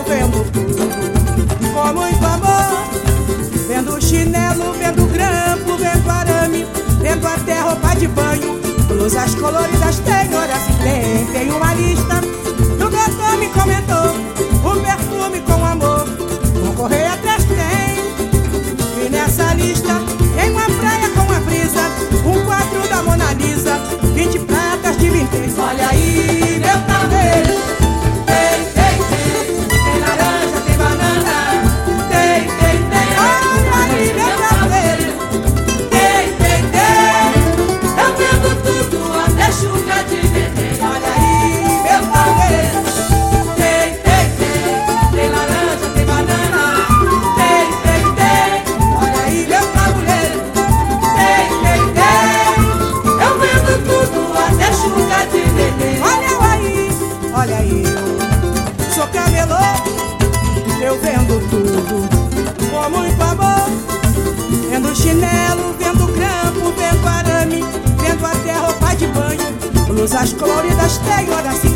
eu vendo como Com muito amor, vendo chinelo, vendo grampo, vendo arame, vendo até roupa de banho. Blusas coloridas tem, olha se tem, tem uma lista. eu vendo tudo. Como um favor, vendo chinelo, vendo grampo, vendo arame, vendo até roupa de banho. Blusas coloridas tem olha assim.